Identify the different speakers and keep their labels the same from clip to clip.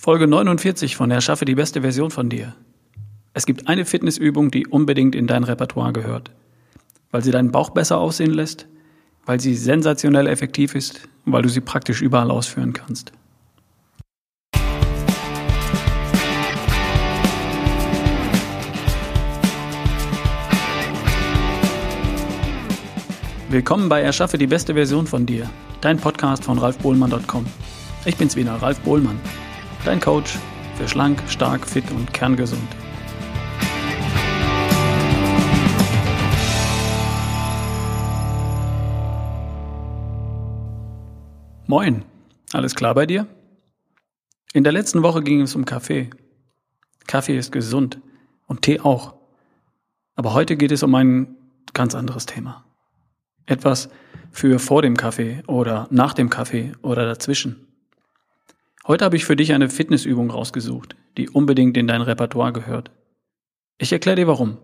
Speaker 1: Folge 49 von Erschaffe die beste Version von dir. Es gibt eine Fitnessübung, die unbedingt in dein Repertoire gehört, weil sie deinen Bauch besser aussehen lässt, weil sie sensationell effektiv ist und weil du sie praktisch überall ausführen kannst. Willkommen bei Erschaffe die beste Version von dir, dein Podcast von ralfbohlmann.com. Ich bin's wieder, Ralf Bohlmann, dein Coach für schlank, stark, fit und kerngesund. Moin, alles klar bei dir? In der letzten Woche ging es um Kaffee. Kaffee ist gesund und Tee auch. Aber heute geht es um ein ganz anderes Thema. Etwas für vor dem Kaffee oder nach dem Kaffee oder dazwischen. Heute habe ich für dich eine Fitnessübung rausgesucht, die unbedingt in dein Repertoire gehört. Ich erkläre dir warum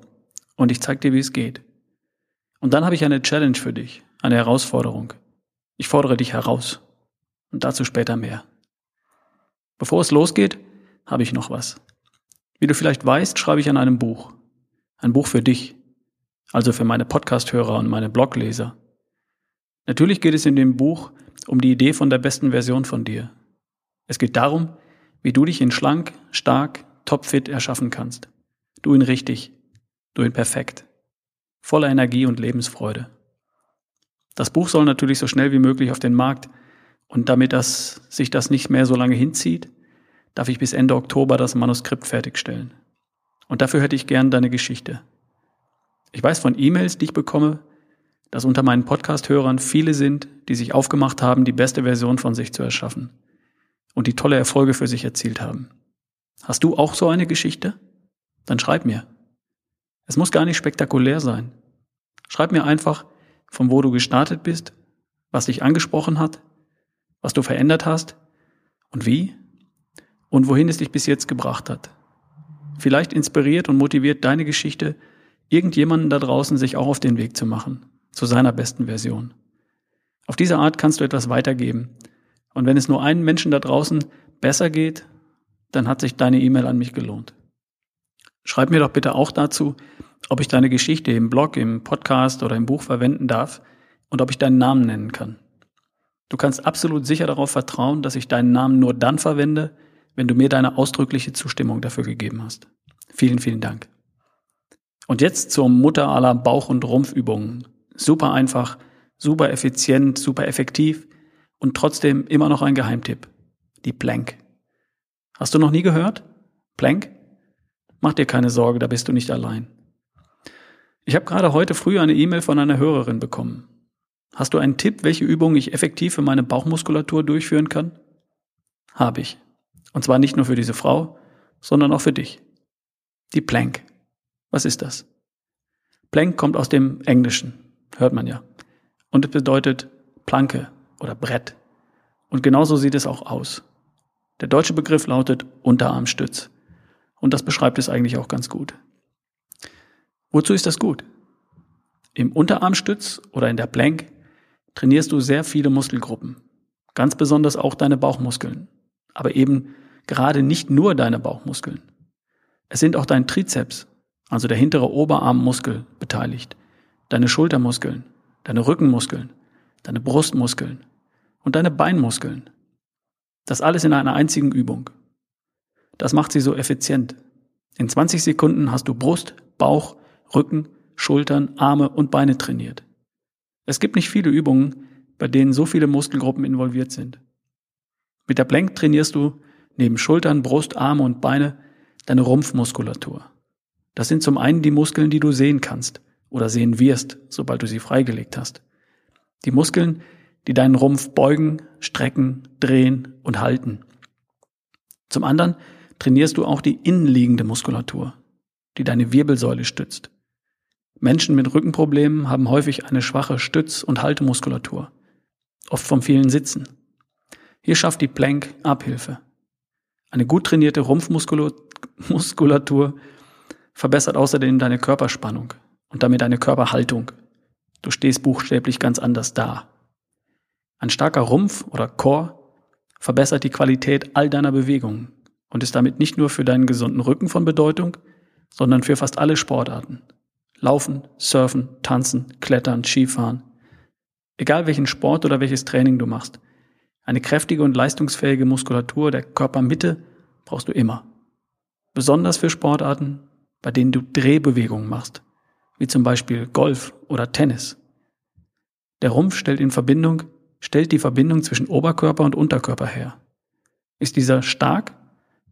Speaker 1: und ich zeige dir, wie es geht. Und dann habe ich eine Challenge für dich, eine Herausforderung. Ich fordere dich heraus und dazu später mehr. Bevor es losgeht, habe ich noch was. Wie du vielleicht weißt, schreibe ich an einem Buch. Ein Buch für dich, also für meine Podcast-Hörer und meine Blogleser. Natürlich geht es in dem Buch um die Idee von der besten Version von dir. Es geht darum, wie du dich in schlank, stark, topfit erschaffen kannst. Du ihn richtig, du ihn perfekt, voller Energie und Lebensfreude. Das Buch soll natürlich so schnell wie möglich auf den Markt und damit das, sich das nicht mehr so lange hinzieht, darf ich bis Ende Oktober das Manuskript fertigstellen. Und dafür hätte ich gern deine Geschichte. Ich weiß von E-Mails, die ich bekomme, dass unter meinen Podcast-Hörern viele sind, die sich aufgemacht haben, die beste Version von sich zu erschaffen und die tolle Erfolge für sich erzielt haben. Hast du auch so eine Geschichte? Dann schreib mir. Es muss gar nicht spektakulär sein. Schreib mir einfach, von wo du gestartet bist, was dich angesprochen hat, was du verändert hast und wie und wohin es dich bis jetzt gebracht hat. Vielleicht inspiriert und motiviert deine Geschichte irgendjemanden da draußen sich auch auf den Weg zu machen, zu seiner besten Version. Auf diese Art kannst du etwas weitergeben. Und wenn es nur einem Menschen da draußen besser geht, dann hat sich deine E-Mail an mich gelohnt. Schreib mir doch bitte auch dazu, ob ich deine Geschichte im Blog, im Podcast oder im Buch verwenden darf und ob ich deinen Namen nennen kann. Du kannst absolut sicher darauf vertrauen, dass ich deinen Namen nur dann verwende, wenn du mir deine ausdrückliche Zustimmung dafür gegeben hast. Vielen, vielen Dank. Und jetzt zur Mutter aller Bauch- und Rumpfübungen. Super einfach, super effizient, super effektiv und trotzdem immer noch ein Geheimtipp. Die Plank. Hast du noch nie gehört? Plank? Mach dir keine Sorge, da bist du nicht allein. Ich habe gerade heute früh eine E-Mail von einer Hörerin bekommen. Hast du einen Tipp, welche Übungen ich effektiv für meine Bauchmuskulatur durchführen kann? Habe ich. Und zwar nicht nur für diese Frau, sondern auch für dich. Die Plank. Was ist das? Plank kommt aus dem Englischen, hört man ja. Und es bedeutet Planke oder Brett. Und genauso sieht es auch aus. Der deutsche Begriff lautet Unterarmstütz. Und das beschreibt es eigentlich auch ganz gut. Wozu ist das gut? Im Unterarmstütz oder in der Plank trainierst du sehr viele Muskelgruppen. Ganz besonders auch deine Bauchmuskeln. Aber eben gerade nicht nur deine Bauchmuskeln. Es sind auch dein Trizeps, also der hintere Oberarmmuskel, beteiligt, deine Schultermuskeln, deine Rückenmuskeln, deine Brustmuskeln und deine Beinmuskeln. Das alles in einer einzigen Übung. Das macht sie so effizient. In 20 Sekunden hast du Brust, Bauch, Rücken, Schultern, Arme und Beine trainiert. Es gibt nicht viele Übungen, bei denen so viele Muskelgruppen involviert sind. Mit der Plank trainierst du neben Schultern, Brust, Arme und Beine deine Rumpfmuskulatur. Das sind zum einen die Muskeln, die du sehen kannst oder sehen wirst, sobald du sie freigelegt hast. Die Muskeln, die deinen Rumpf beugen, strecken, drehen und halten. Zum anderen trainierst du auch die innenliegende Muskulatur, die deine Wirbelsäule stützt. Menschen mit Rückenproblemen haben häufig eine schwache Stütz- und Haltemuskulatur, oft vom vielen Sitzen. Hier schafft die Plank Abhilfe. Eine gut trainierte Rumpfmuskulatur verbessert außerdem deine Körperspannung und damit deine Körperhaltung. Du stehst buchstäblich ganz anders da. Ein starker Rumpf oder Core verbessert die Qualität all deiner Bewegungen und ist damit nicht nur für deinen gesunden Rücken von Bedeutung, sondern für fast alle Sportarten. Laufen, Surfen, Tanzen, Klettern, Skifahren. Egal welchen Sport oder welches Training du machst. Eine kräftige und leistungsfähige Muskulatur der Körpermitte brauchst du immer. Besonders für Sportarten, bei denen du Drehbewegungen machst, wie zum Beispiel Golf oder Tennis. Der Rumpf stellt in Verbindung, stellt die Verbindung zwischen Oberkörper und Unterkörper her. Ist dieser stark,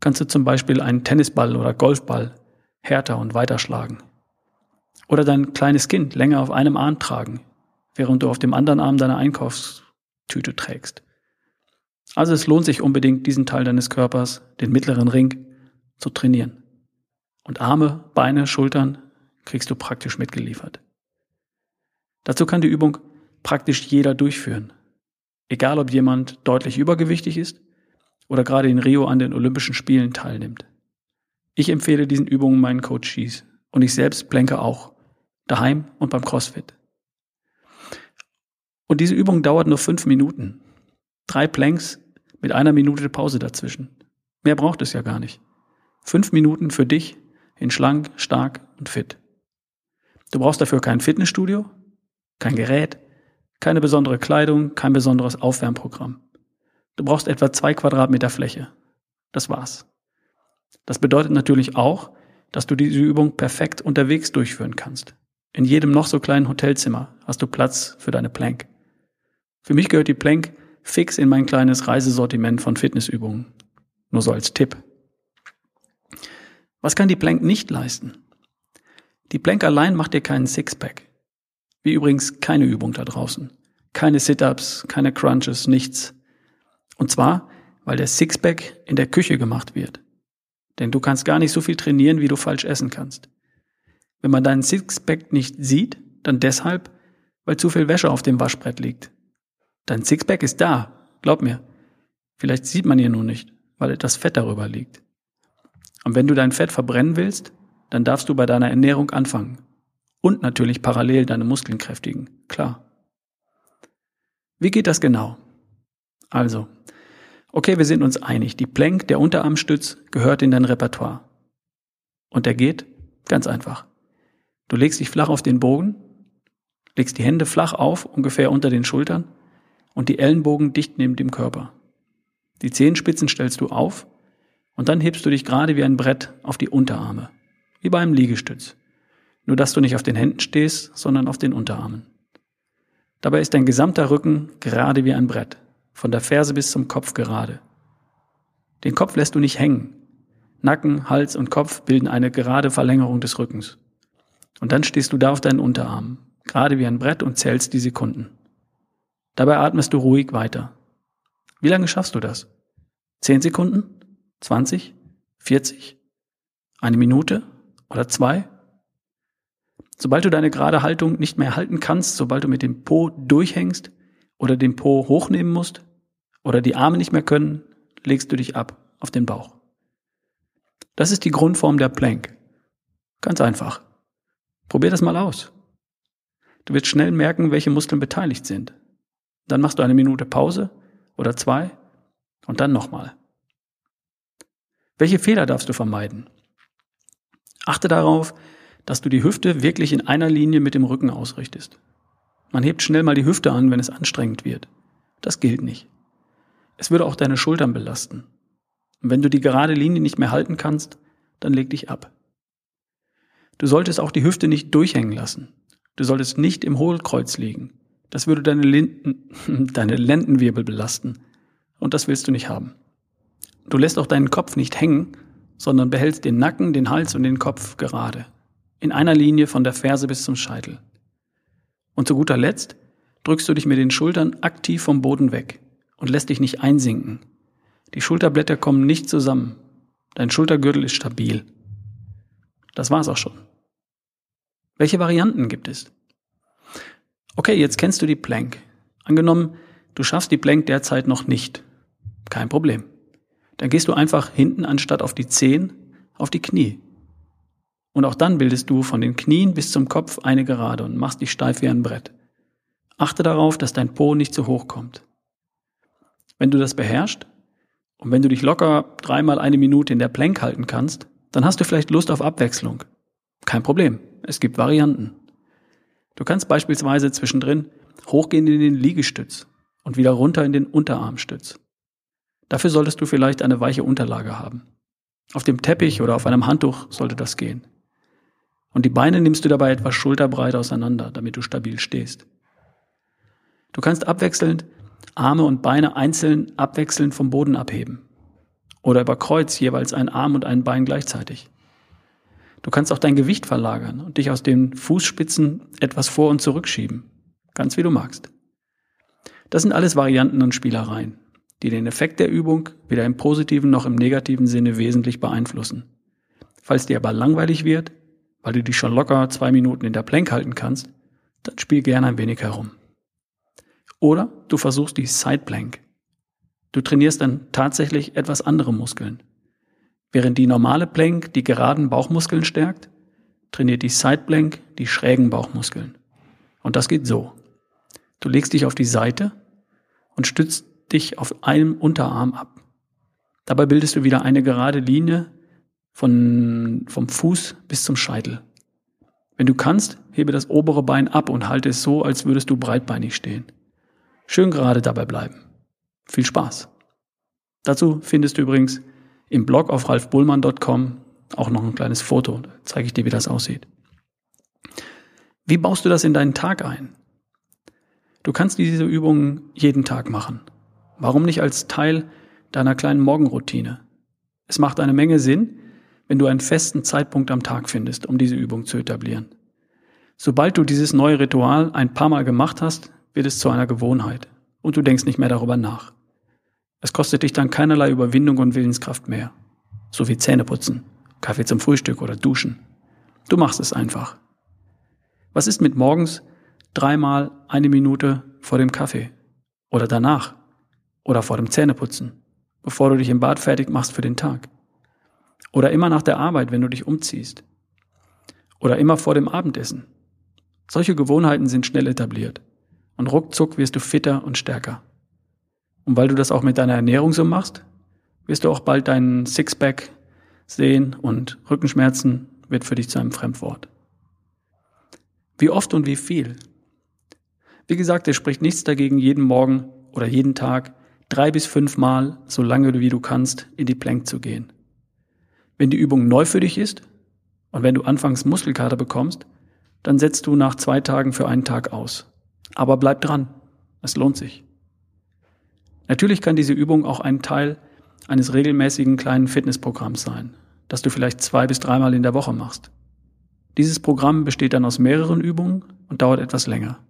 Speaker 1: kannst du zum Beispiel einen Tennisball oder Golfball härter und weiter schlagen. Oder dein kleines Kind länger auf einem Arm tragen, während du auf dem anderen Arm deine Einkaufstüte trägst. Also es lohnt sich unbedingt, diesen Teil deines Körpers, den mittleren Ring, zu trainieren. Und Arme, Beine, Schultern kriegst du praktisch mitgeliefert. Dazu kann die Übung praktisch jeder durchführen. Egal ob jemand deutlich übergewichtig ist oder gerade in Rio an den Olympischen Spielen teilnimmt. Ich empfehle diesen Übungen meinen Coaches und ich selbst plänke auch, daheim und beim CrossFit. Und diese Übung dauert nur fünf Minuten. Drei Planks mit einer Minute Pause dazwischen. Mehr braucht es ja gar nicht. Fünf Minuten für dich in schlank, stark und fit. Du brauchst dafür kein Fitnessstudio, kein Gerät, keine besondere Kleidung, kein besonderes Aufwärmprogramm. Du brauchst etwa zwei Quadratmeter Fläche. Das war's. Das bedeutet natürlich auch, dass du diese Übung perfekt unterwegs durchführen kannst. In jedem noch so kleinen Hotelzimmer hast du Platz für deine Plank. Für mich gehört die Plank fix in mein kleines Reisesortiment von Fitnessübungen. Nur so als Tipp. Was kann die Plank nicht leisten? Die Plank allein macht dir keinen Sixpack. Wie übrigens keine Übung da draußen. Keine Sit-ups, keine Crunches, nichts. Und zwar, weil der Sixpack in der Küche gemacht wird. Denn du kannst gar nicht so viel trainieren, wie du falsch essen kannst. Wenn man deinen Sixpack nicht sieht, dann deshalb, weil zu viel Wäsche auf dem Waschbrett liegt. Dein Sixpack ist da, glaub mir. Vielleicht sieht man ihn nur nicht, weil etwas Fett darüber liegt. Und wenn du dein Fett verbrennen willst, dann darfst du bei deiner Ernährung anfangen. Und natürlich parallel deine Muskeln kräftigen, klar. Wie geht das genau? Also, okay, wir sind uns einig, die Plank, der Unterarmstütz, gehört in dein Repertoire. Und der geht ganz einfach. Du legst dich flach auf den Bogen, legst die Hände flach auf, ungefähr unter den Schultern, und die Ellenbogen dicht neben dem Körper. Die Zehenspitzen stellst du auf und dann hebst du dich gerade wie ein Brett auf die Unterarme, wie bei einem Liegestütz. Nur dass du nicht auf den Händen stehst, sondern auf den Unterarmen. Dabei ist dein gesamter Rücken gerade wie ein Brett, von der Ferse bis zum Kopf gerade. Den Kopf lässt du nicht hängen. Nacken, Hals und Kopf bilden eine gerade Verlängerung des Rückens. Und dann stehst du da auf deinen Unterarmen, gerade wie ein Brett und zählst die Sekunden. Dabei atmest du ruhig weiter. Wie lange schaffst du das? Zehn Sekunden? 20? 40? Eine Minute? Oder zwei? Sobald du deine gerade Haltung nicht mehr halten kannst, sobald du mit dem Po durchhängst oder den Po hochnehmen musst oder die Arme nicht mehr können, legst du dich ab auf den Bauch. Das ist die Grundform der Plank. Ganz einfach. Probier das mal aus. Du wirst schnell merken, welche Muskeln beteiligt sind. Dann machst du eine Minute Pause oder zwei und dann nochmal. Welche Fehler darfst du vermeiden? Achte darauf, dass du die Hüfte wirklich in einer Linie mit dem Rücken ausrichtest. Man hebt schnell mal die Hüfte an, wenn es anstrengend wird. Das gilt nicht. Es würde auch deine Schultern belasten. Und wenn du die gerade Linie nicht mehr halten kannst, dann leg dich ab. Du solltest auch die Hüfte nicht durchhängen lassen. Du solltest nicht im Hohlkreuz liegen. Das würde deine, Linden, deine Lendenwirbel belasten. Und das willst du nicht haben. Du lässt auch deinen Kopf nicht hängen, sondern behältst den Nacken, den Hals und den Kopf gerade. In einer Linie von der Ferse bis zum Scheitel. Und zu guter Letzt drückst du dich mit den Schultern aktiv vom Boden weg und lässt dich nicht einsinken. Die Schulterblätter kommen nicht zusammen. Dein Schultergürtel ist stabil. Das war's auch schon. Welche Varianten gibt es? Okay, jetzt kennst du die Plank. Angenommen, du schaffst die Plank derzeit noch nicht. Kein Problem. Dann gehst du einfach hinten anstatt auf die Zehen auf die Knie. Und auch dann bildest du von den Knien bis zum Kopf eine Gerade und machst dich steif wie ein Brett. Achte darauf, dass dein Po nicht zu hoch kommt. Wenn du das beherrschst Und wenn du dich locker dreimal eine Minute in der Plank halten kannst, dann hast du vielleicht Lust auf Abwechslung. Kein Problem. Es gibt Varianten. Du kannst beispielsweise zwischendrin hochgehen in den Liegestütz und wieder runter in den Unterarmstütz. Dafür solltest du vielleicht eine weiche Unterlage haben. Auf dem Teppich oder auf einem Handtuch sollte das gehen. Und die Beine nimmst du dabei etwas schulterbreit auseinander, damit du stabil stehst. Du kannst abwechselnd Arme und Beine einzeln abwechselnd vom Boden abheben. Oder über Kreuz jeweils ein Arm und ein Bein gleichzeitig. Du kannst auch dein Gewicht verlagern und dich aus den Fußspitzen etwas vor und zurückschieben. Ganz wie du magst. Das sind alles Varianten und Spielereien, die den Effekt der Übung weder im positiven noch im negativen Sinne wesentlich beeinflussen. Falls dir aber langweilig wird, weil du dich schon locker zwei Minuten in der Plank halten kannst, dann spiel gerne ein wenig herum. Oder du versuchst die Side Plank. Du trainierst dann tatsächlich etwas andere Muskeln. Während die normale Plank die geraden Bauchmuskeln stärkt, trainiert die Side Plank die schrägen Bauchmuskeln. Und das geht so. Du legst dich auf die Seite und stützt dich auf einem Unterarm ab. Dabei bildest du wieder eine gerade Linie von, vom Fuß bis zum Scheitel. Wenn du kannst, hebe das obere Bein ab und halte es so, als würdest du breitbeinig stehen. Schön gerade dabei bleiben. Viel Spaß. Dazu findest du übrigens im Blog auf ralfbullmann.com auch noch ein kleines Foto. Da zeige ich dir, wie das aussieht. Wie baust du das in deinen Tag ein? Du kannst diese Übungen jeden Tag machen. Warum nicht als Teil deiner kleinen Morgenroutine? Es macht eine Menge Sinn, wenn du einen festen Zeitpunkt am Tag findest, um diese Übung zu etablieren. Sobald du dieses neue Ritual ein paar Mal gemacht hast, wird es zu einer Gewohnheit und du denkst nicht mehr darüber nach. Es kostet dich dann keinerlei Überwindung und Willenskraft mehr. So wie Zähneputzen, Kaffee zum Frühstück oder Duschen. Du machst es einfach. Was ist mit morgens dreimal eine Minute vor dem Kaffee? Oder danach? Oder vor dem Zähneputzen? Bevor du dich im Bad fertig machst für den Tag? Oder immer nach der Arbeit, wenn du dich umziehst? Oder immer vor dem Abendessen? Solche Gewohnheiten sind schnell etabliert. Und ruckzuck wirst du fitter und stärker. Und weil du das auch mit deiner Ernährung so machst, wirst du auch bald deinen Sixpack sehen und Rückenschmerzen wird für dich zu einem Fremdwort. Wie oft und wie viel? Wie gesagt, es spricht nichts dagegen, jeden Morgen oder jeden Tag drei bis fünf Mal, so lange wie du kannst, in die Plank zu gehen. Wenn die Übung neu für dich ist und wenn du anfangs Muskelkater bekommst, dann setzt du nach zwei Tagen für einen Tag aus. Aber bleib dran. Es lohnt sich. Natürlich kann diese Übung auch ein Teil eines regelmäßigen kleinen Fitnessprogramms sein, das du vielleicht zwei bis dreimal in der Woche machst. Dieses Programm besteht dann aus mehreren Übungen und dauert etwas länger.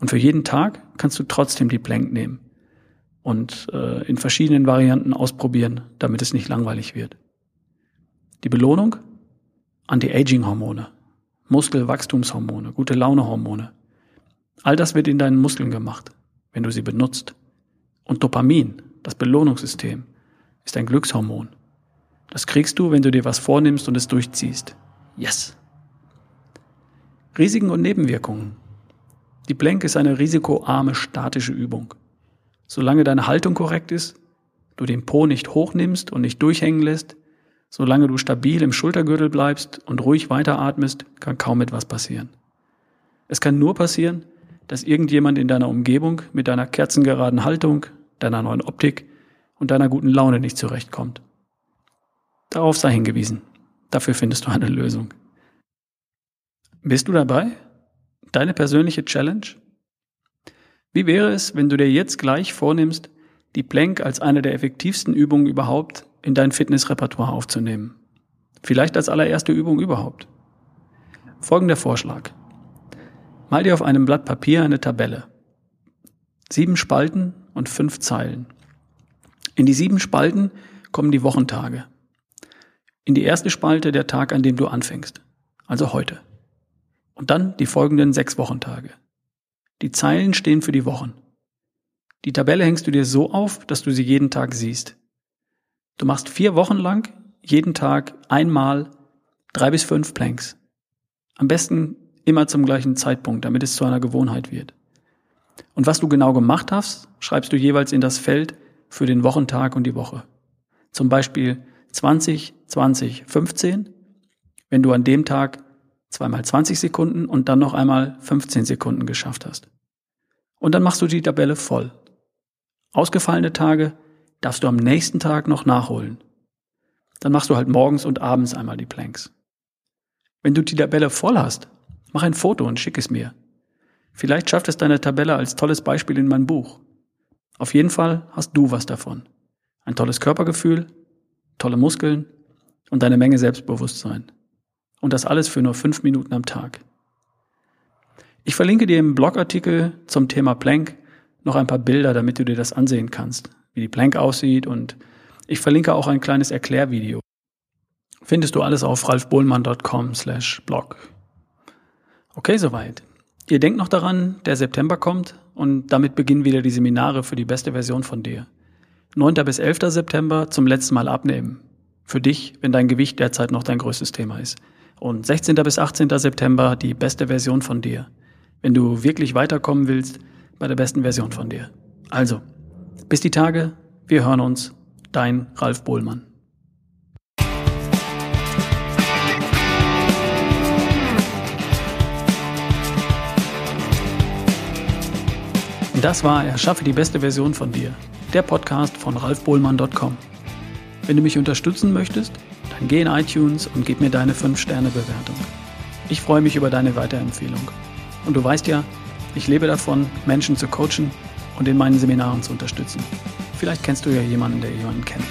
Speaker 1: Und für jeden Tag kannst du trotzdem die Plank nehmen und äh, in verschiedenen Varianten ausprobieren, damit es nicht langweilig wird. Die Belohnung? Anti-Aging-Hormone, Muskelwachstumshormone, gute Launehormone. All das wird in deinen Muskeln gemacht, wenn du sie benutzt. Und Dopamin, das Belohnungssystem, ist ein Glückshormon. Das kriegst du, wenn du dir was vornimmst und es durchziehst. Yes! Risiken und Nebenwirkungen. Die Plank ist eine risikoarme statische Übung. Solange deine Haltung korrekt ist, du den Po nicht hochnimmst und nicht durchhängen lässt, solange du stabil im Schultergürtel bleibst und ruhig weiteratmest, kann kaum etwas passieren. Es kann nur passieren, dass irgendjemand in deiner Umgebung mit deiner kerzengeraden Haltung, deiner neuen Optik und deiner guten Laune nicht zurechtkommt. Darauf sei hingewiesen. Dafür findest du eine Lösung. Bist du dabei? Deine persönliche Challenge? Wie wäre es, wenn du dir jetzt gleich vornimmst, die Plank als eine der effektivsten Übungen überhaupt in dein Fitnessrepertoire aufzunehmen? Vielleicht als allererste Übung überhaupt. Folgender Vorschlag. Mal dir auf einem Blatt Papier eine Tabelle. Sieben Spalten und fünf Zeilen. In die sieben Spalten kommen die Wochentage. In die erste Spalte der Tag, an dem du anfängst, also heute. Und dann die folgenden sechs Wochentage. Die Zeilen stehen für die Wochen. Die Tabelle hängst du dir so auf, dass du sie jeden Tag siehst. Du machst vier Wochen lang jeden Tag einmal drei bis fünf Planks. Am besten immer zum gleichen Zeitpunkt, damit es zu einer Gewohnheit wird. Und was du genau gemacht hast, schreibst du jeweils in das Feld für den Wochentag und die Woche. Zum Beispiel 20, 20, 15, wenn du an dem Tag zweimal 20 Sekunden und dann noch einmal 15 Sekunden geschafft hast. Und dann machst du die Tabelle voll. Ausgefallene Tage darfst du am nächsten Tag noch nachholen. Dann machst du halt morgens und abends einmal die Planks. Wenn du die Tabelle voll hast, mach ein Foto und schick es mir. Vielleicht schafft es deine Tabelle als tolles Beispiel in mein Buch. Auf jeden Fall hast du was davon. Ein tolles Körpergefühl, tolle Muskeln und eine Menge Selbstbewusstsein. Und das alles für nur fünf Minuten am Tag. Ich verlinke dir im Blogartikel zum Thema Plank noch ein paar Bilder, damit du dir das ansehen kannst, wie die Plank aussieht und ich verlinke auch ein kleines Erklärvideo. Findest du alles auf ralfbohlmann.com slash blog. Okay, soweit. Ihr denkt noch daran, der September kommt und damit beginnen wieder die Seminare für die beste Version von dir. 9. bis 11. September zum letzten Mal abnehmen. Für dich, wenn dein Gewicht derzeit noch dein größtes Thema ist. Und 16. bis 18. September die beste Version von dir. Wenn du wirklich weiterkommen willst bei der besten Version von dir. Also, bis die Tage, wir hören uns. Dein Ralf Bohlmann. Das war Erschaffe die beste Version von dir, der Podcast von ralfbohlmann.com. Wenn du mich unterstützen möchtest, dann geh in iTunes und gib mir deine 5-Sterne-Bewertung. Ich freue mich über deine Weiterempfehlung. Und du weißt ja, ich lebe davon, Menschen zu coachen und in meinen Seminaren zu unterstützen. Vielleicht kennst du ja jemanden, der jemanden kennt.